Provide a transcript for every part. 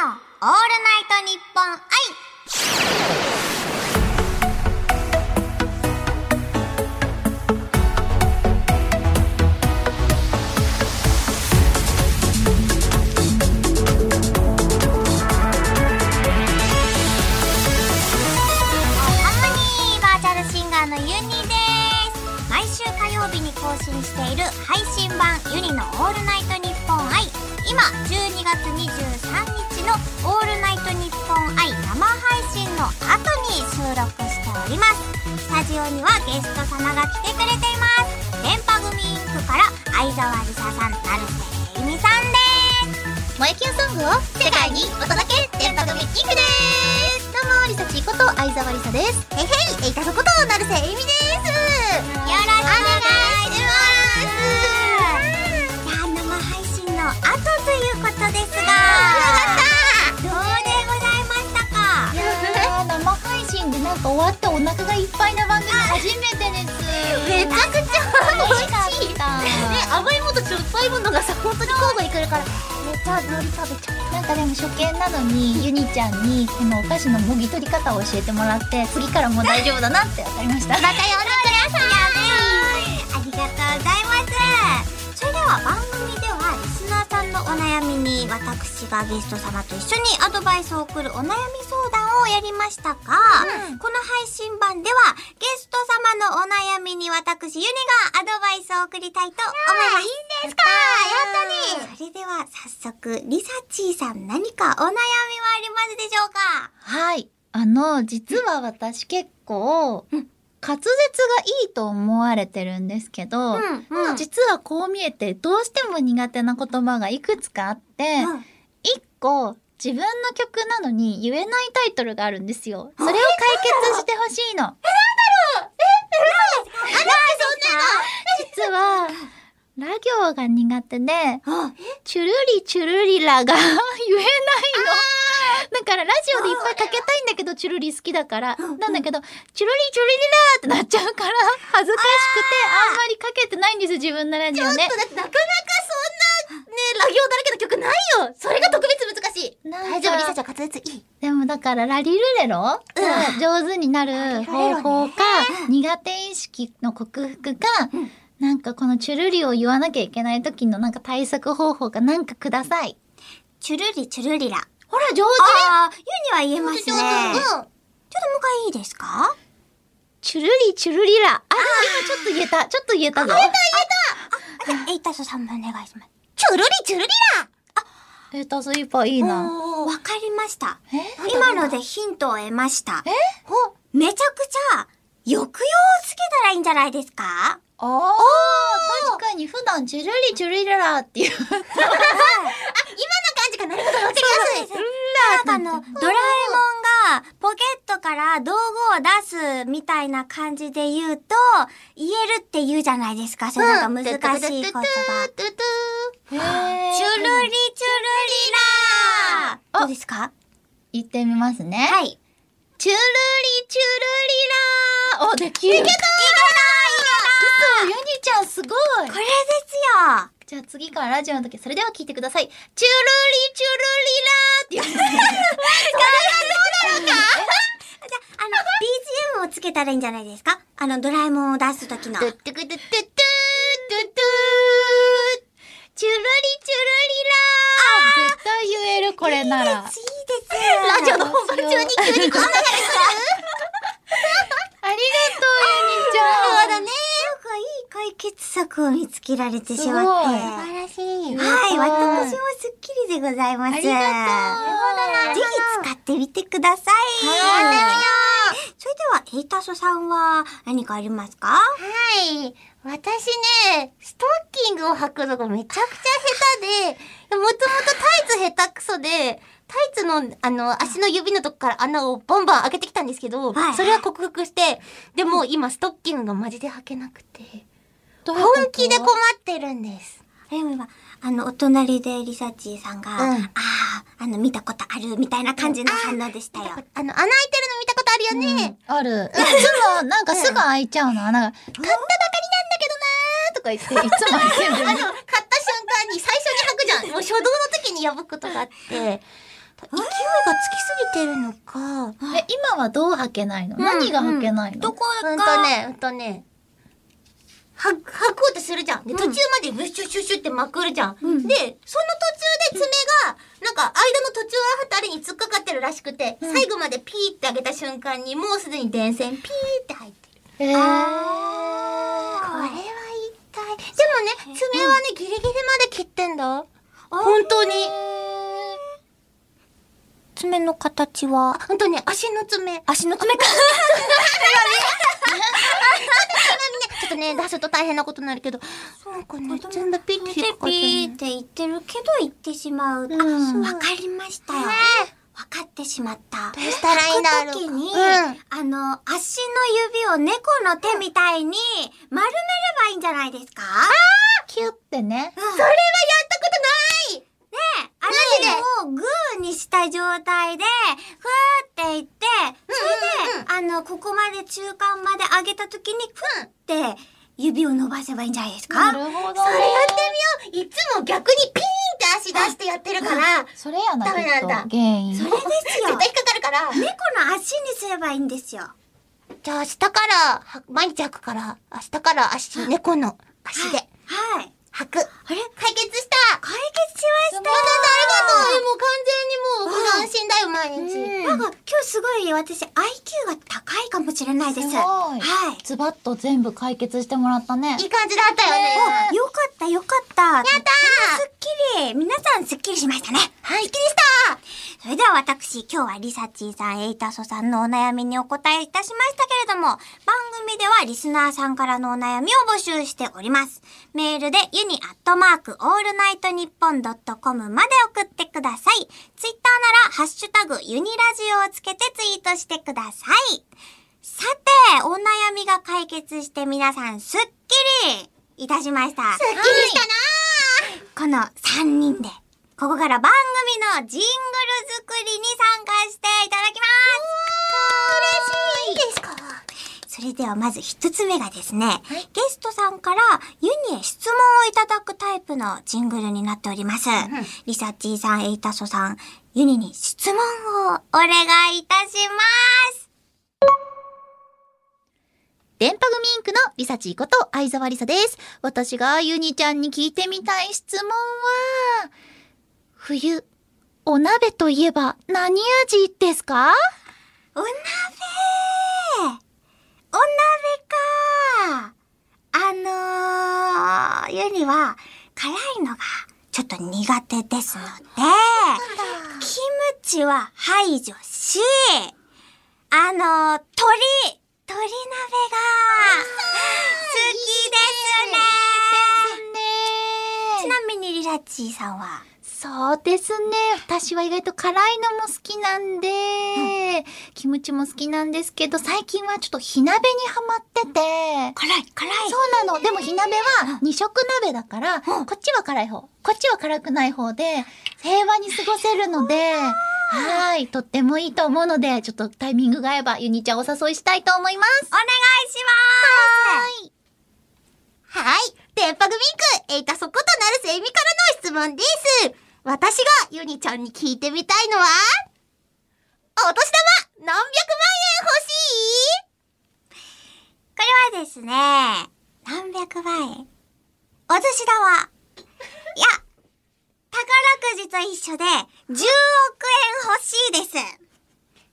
のオールナイトニッポン愛ハーモニーバーチャルシンガーのユニです。毎週火曜日に更新している配信版ユニのオールナイトニッポン今12月23日のオールナイトニッポン愛生配信の後に収録しております。スタジオにはゲスト様が来てくれています。電波組インクから相沢りささん成瀬えいみさんです。萌えキュンソングを世界にお届け電波組キングです。どうもリサチこと相沢りさです。へいへいエイタソこと成瀬えみです。よろしくお願いしますですが。どうでございましたか？いやー生配信でなんか終わってお腹がいっぱいな番組初めてです。めちゃくちゃ美味しかった。ね甘いものとしょっぱいものがさ本当に交互に来るから。めっちゃ料理食べちゃうなんかでも初見なのにユニちゃんにこのお菓子のもぎ取り方を教えてもらって次からもう大丈夫だなって分かりました。また呼んでくだお悩みに私がゲスト様と一緒にアドバイスを送るお悩み相談をやりましたが、この配信版ではゲスト様のお悩みに私ユニがアドバイスを送りたいと思います。いいんですか？やったね。それでは早速リサチーさん何かお悩みはありますでしょうか？はい。あの、実は私結構、うん滑舌がいいと思われてるんですけど、うんうん実はこう見えてどうしても苦手な言葉がいくつかあって、うん一個自分の曲なのに言えないタイトルがあるんですよ。それを解決してほしいの。実は、ラ行が苦手で、あチュルリチュルリラが言えないの。だからラジオでいっぱいかけたいんだけど、チュルリ好きだから。なんだけど、チュルリチュルリラーってなっちゃうから、恥ずかしくてあんまりかけてないんですよ、自分のラジオね。だってなかなかそんなね、ラ行だらけの曲ないよ。それが特別難しい。大丈夫、リサちゃん滑舌いいでもだから、ラリルレロが上手になる方法か、苦手意識の克服か、なんかこのチュルリを言わなきゃいけない時のなんか対策方法かなんかください。チュルリチュルリラ。ほら、上ああ、ユには言えますね。ちょっともううん一回いいですか？チュルリチュルリラ。あ、今ちょっと言えた。ちょっと言えたぞ。あ、じゃあ、エイタソさんもお願いします。チュルリチュルリえーと、スイーパーいいな。わかりました。え？今のでヒントを得ました。え？ほめちゃくちゃ、抑揚をつけたらいいんじゃないですか？ああ、確かに普段チュルリチュルリラっていう。わかりやすい。なんかあの、ドラえもんがポケットから道具を出すみたいな感じで言うと、言えるって言うじゃないですか。それなんか難しい言葉。チュルリチュルリラー。どうですか？言ってみますね。はい。チュルリチュルリラー。お、できる。いけた嘘ユニちゃんすごい。これですよじゃあ次からラジオの時それでは聞いてください。チュルリチュルリラーって言って。じゃあ、あの、BGM をつけたらいいんじゃないですかあの、ドラえもんを出す時の。トゥットゥクトゥチュルリチュルリラー絶対言える、これなら。いいです。ラジオの本番中に急にこんなありがとう、ユニちゃん。だね。なんかいい解決策を見つけられてしまって。素晴らしいはい、私もすっきりでございます。ありがとうぜひ使ってみてください。はいそれでは、エイタソさんは何かありますか？はい。私ね、ストッキングを履くのがめちゃくちゃ下手で、もともとタイツ下手くそで、タイツの、あの、足の指のとこから穴をバンバン開けてきたんですけど、はいそれは克服して、でも今ストッキングがマジで履けなくて、本気で困ってるんです。あの、お隣でリサチーさんが、うんああ、あの、見たことあるみたいな感じの反応でしたよ。あの、穴開いてるの見たことあるよね。ある。いつも、なんかすぐ開いちゃうの、穴が。買ったばかりなんだけどなーとか言って、いつも開いてるあの、買った瞬間に最初に履くじゃん。もう初動の時に破くことがあって。勢いがつきすぎてるのか。え、今はどう履けないの、何が履けないの、どこほんが、とね、ほんとね。は、履こうとするじゃん。で、途中までブッシュシュッシュってまくるじゃん。で、その途中で爪が、なんか、間の途中あたりに突っかかってるらしくて、最後までピーって上げた瞬間に、もうすでに電線ピーって入ってる。えー、これは一体。でもね、爪はね、ギリギリまで切ってんだ。本当に。爪の形は、本当に足の爪。足の爪か。ちょっとね、出すと大変なことになるけど、なんかね、全部ピッて引っかかってるピーって言ってるけど言ってしまう。んあ、わかりましたよ。わかってしまった。どうしたらいいんだろう時に、うんあの、足の指を猫の手みたいに丸めればいいんじゃないですかキュってね。うんそれはや足をグーにした状態で、ふーっていって、それで、あの、ここまで中間まで上げた時に、ふーって指を伸ばせばいいんじゃないですか？なるほどね。それやってみよういつも逆にピーンって足出してやってるから、それやな、ダメなんだ原因。それですよ。絶対引っかかるから。猫の足にすればいいんですよ。じゃあ明日から、は毎日履くから、明日から足、猫の足ではい。履く。あれ？解決した解決しましたありがとうもう完全にもう、安心だよ、毎日。なんか今日すごい私 IQ が高いかもしれないです。すごいはい。ズバッと全部解決してもらったね。いい感じだったよね。およかったよかった。やったすっきり。皆さんすっきりしましたね。はい。すっきりしたそれでは私、今日はリサチーさん、エイタソさんのお悩みにお答えいたしましたけれども、番組ではリスナーさんからのお悩みを募集しております。メールでユニアットマークオールナイトニッポンドットコムまで送ってください。ツイッターならハッシュタグユニラジオをつけてツイートしてください。さて、お悩みが解決して皆さんすっきりいたしました。すっきりしたなこの3人で、ここから番組のジングル作りに参加していただきます嬉しいですか？それではまず一つ目がですね、ゲストさんからユニへ質問をいただくタイプのジングルになっております。リサッチーさん、エイタソさん、ユニに質問をお願いいたします。電波組インクのリサチーこと相沢リサです。私がユニちゃんに聞いてみたい質問は、冬、お鍋といえば何味ですか？お鍋お鍋かあのー、ユニは辛いのがちょっと苦手ですので、キムチは排除し、あのー、鶏、鶏鍋が好きですね。ちなみにリラッチーさんは？そうですね。私は意外と辛いのも好きなんで、キムチも好きなんですけど、最近はちょっと火鍋にハマってて、辛い辛いそうなの。でも火鍋は二色鍋だから、こっちは辛い方、こっちは辛くない方で、平和に過ごせるので、はい。とってもいいと思うので、ちょっとタイミングが合えばユニちゃんお誘いしたいと思います。お願いしますはい。電波グミンク、エイタソことなるせいみからの質問です。私がユニちゃんに聞いてみたいのは、お年玉何百万円欲しい？これはですね、何百万円。お年玉。いや、宝くじと一緒で、10億円欲しいです。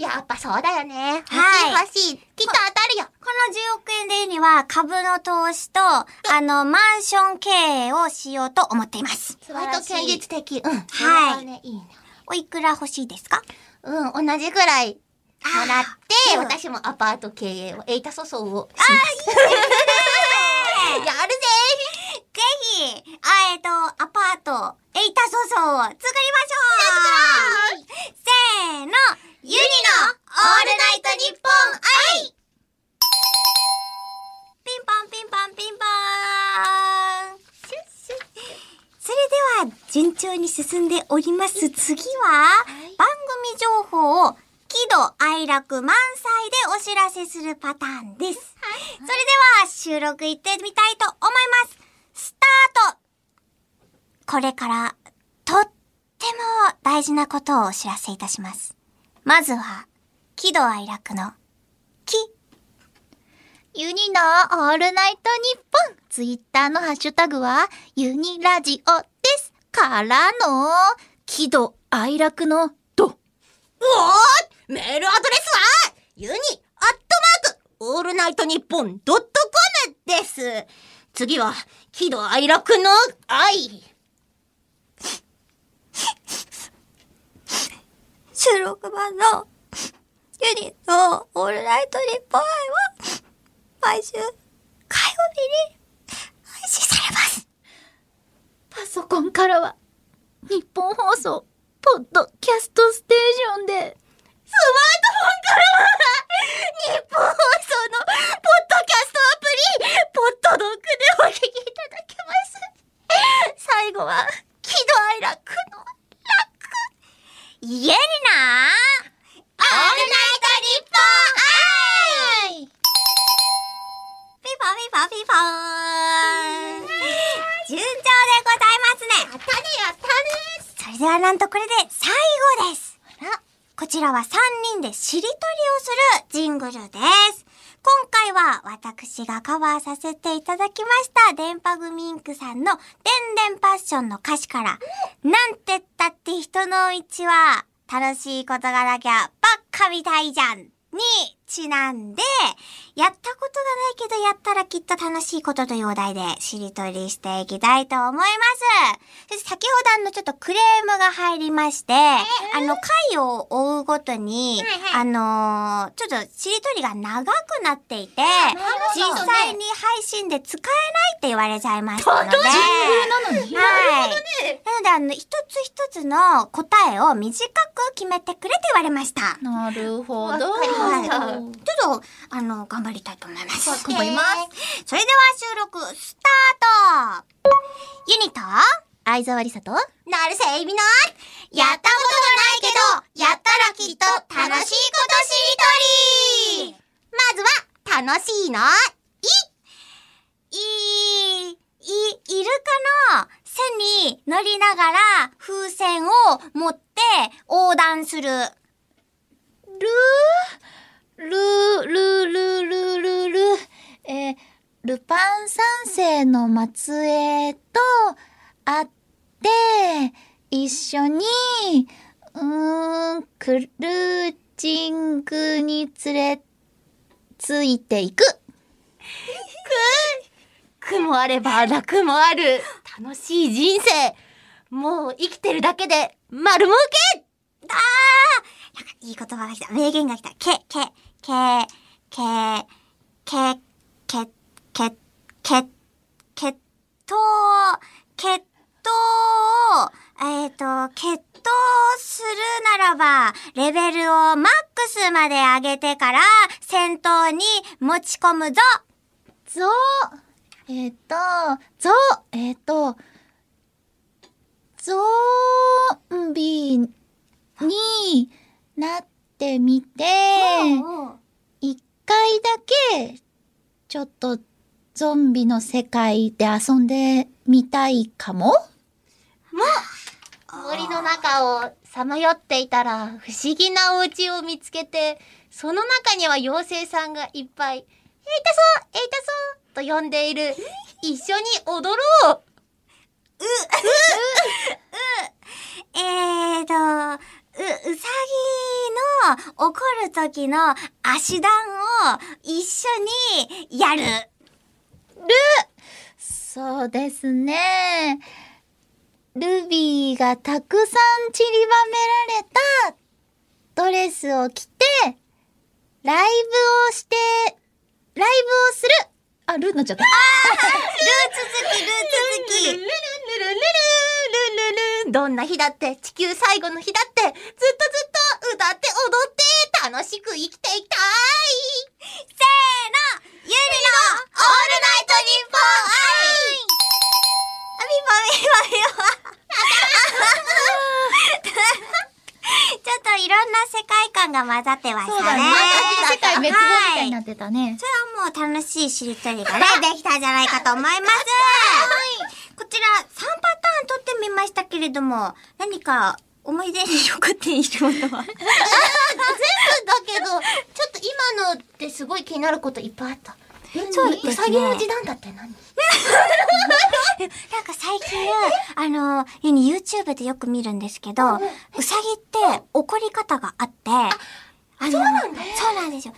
やっぱそうだよね。欲しいはい欲しい。きっと当たるよ。この10億円でには、株の投資と、あの、マンション経営をしようと思っています。割と現実的。うん。はいね、いいね。おいくら欲しいですか？うん、同じぐらい払って、私もアパート経営を、エイタソソをします。やるぜぜひ、あえっと、アパート、エイタソソを作りましょう順調に進んでおります。次は、番組情報を喜怒哀楽満載でお知らせするパターンです。それでは、収録行ってみたいと思います。スタートこれから、とっっても大事なことをお知らせいたします。まずは、喜怒哀楽の、喜。ユニのオールナイトニッポン。ツイッターのハッシュタグは、ユニラジオです。からの、喜怒哀楽のド。うおーメールアドレスは、ユニ、アットマーク、オールナイトニッポンドットコムです。次は、喜怒哀楽の愛。収録版の、ユニのオールナイトニッポン愛は、毎週、火曜日に、配信されます。パソコンからは、日本放送、ポッドキャストステーションで、スマートフォンからは、日本放送のポッドキャストアプリ、ポッドドッグでお聞きいただけます。最後は、喜怒哀楽の楽。イエリナオールナイトニッポン愛ではなんとこれで最後です。こちらは3人でしりとりをするジングルです。今回は私がカバーさせていただきました、電波グミンクさんの、でんでんパッションの歌詞から、なんてったって人の道は、楽しいことがなきゃばっかみたいじゃんにちなんで、やったことがないけどやったらきっと楽しいことというお題でしりとりしていきたいと思います。そして先ほどあのちょっとクレームが入りまして、あの回を追うごとに、あのーちょっとしりとりが長くなっていて、実際に配信で使えないって言われちゃいましたので、なのにはい。なので、あの、一つ一つの答えを短く決めてくれと言われました。なるほど。はい。ちょっと、あの、頑張りたいと思います。頑張ります。それでは収録、スタート。ユニと、相沢りさと、なるせいみの、やったことがないけど、やったらきっと楽しいことしりとり。まずは、楽しいの、い、い、いるかの背に乗りながら風船を持って横断する。ルー、ルー、ルー、ルー、ルー、ルー、えールパン三世の末裔と会って、一緒に、うーん、クルージングに連れついていく。苦もあれば楽もある、楽しい人生。もう生きてるだけで、丸儲けあーなんかいい言葉が来た。名言が来た。け、け、け、け、け、け、け、け、けと、けっと、えっ、と、決闘するならば、レベルをマックスまで上げてから、戦闘に持ち込むぞ。ゾウ、えっ、と、ゾウ、えっ、と、ゾンビになってみて、一回だけ、ちょっとゾンビの世界で遊んでみたいかも。森の中をさまよっていたら不思議なお家を見つけてその中には妖精さんがいっぱい「えいたそうえいたそう」と呼んでいる。一緒に踊ろう。えーと、う、うさぎの怒る時の足段を一緒にやる。るそうですね。ルビーがたくさん散りばめられたドレスを着て、ライブをして、ライブをするあ、ルーになっちゃった。あールー続き、ルー続き。ルルルルルルルどんな日だって地球最後の日だってずっとずっと歌って踊って楽しく生きていきたいせーのゆりのオールナイトニッポン愛あみぽみぽみぽ。ちょっといろんな世界観が混ざってましたね。そうだね。世界滅亡みたいにはいなってたね。それはもう楽しいしりとりがね、できたんじゃないかと思います。こちら3パターン取ってみましたけれども、何か思い出に残っているものは？だけど、ちょっと今のってすごい気になることいっぱいあった。そうですね。うさぎの時短だって何？なんか最近、あの、YouTube でよく見るんですけど、うさぎって怒り方があって、あのそうなんだ。そうなんですよ。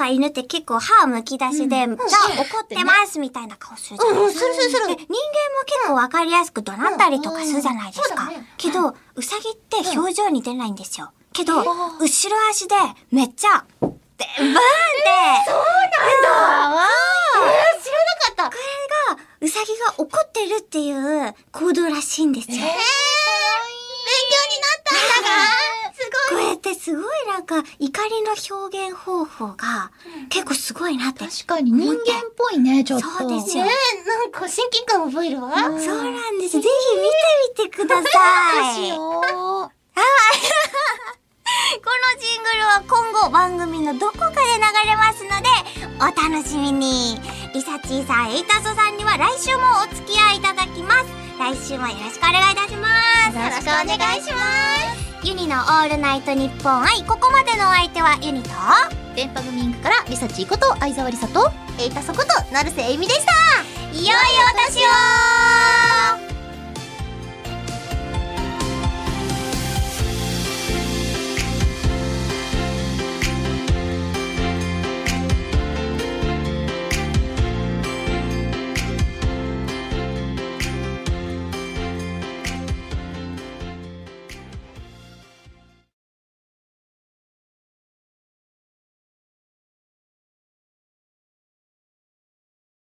か犬って結構歯むき出しで、じゃあ怒ってますみたいな顔するじゃないですか。うんうんするする人間も結構わかりやすく怒鳴ったりとかするじゃないですか。けど、うさぎって表情に出ないんですよ。けど、後ろ足でめっちゃ、で、バーンって、あわー知らなかった。これが、うさぎが怒ってるっていう行動らしいんですよ。えー、勉強になったんだが、すこごい。れってすごいなんか怒りの表現方法が結構すごいなって。確かに人間っぽいね、ちょっと。そうですよねえ、なんか親近感覚えるわ。そうなんです。ぜひ見てみてください。しこのよう。ジングルは今後番組のどこかで流れますので、お楽しみに。リサチーさん、エイタソさんには来週もお付き合いいただきます。来週もよろしくお願いいたします。よろしくお願いします。ユニのオールナイトニッポン愛、ここまでのお相手はユニと、電波組インクからリサチーこと相沢りさと、えいたそこと、成瀬えみでした。いよいよ私を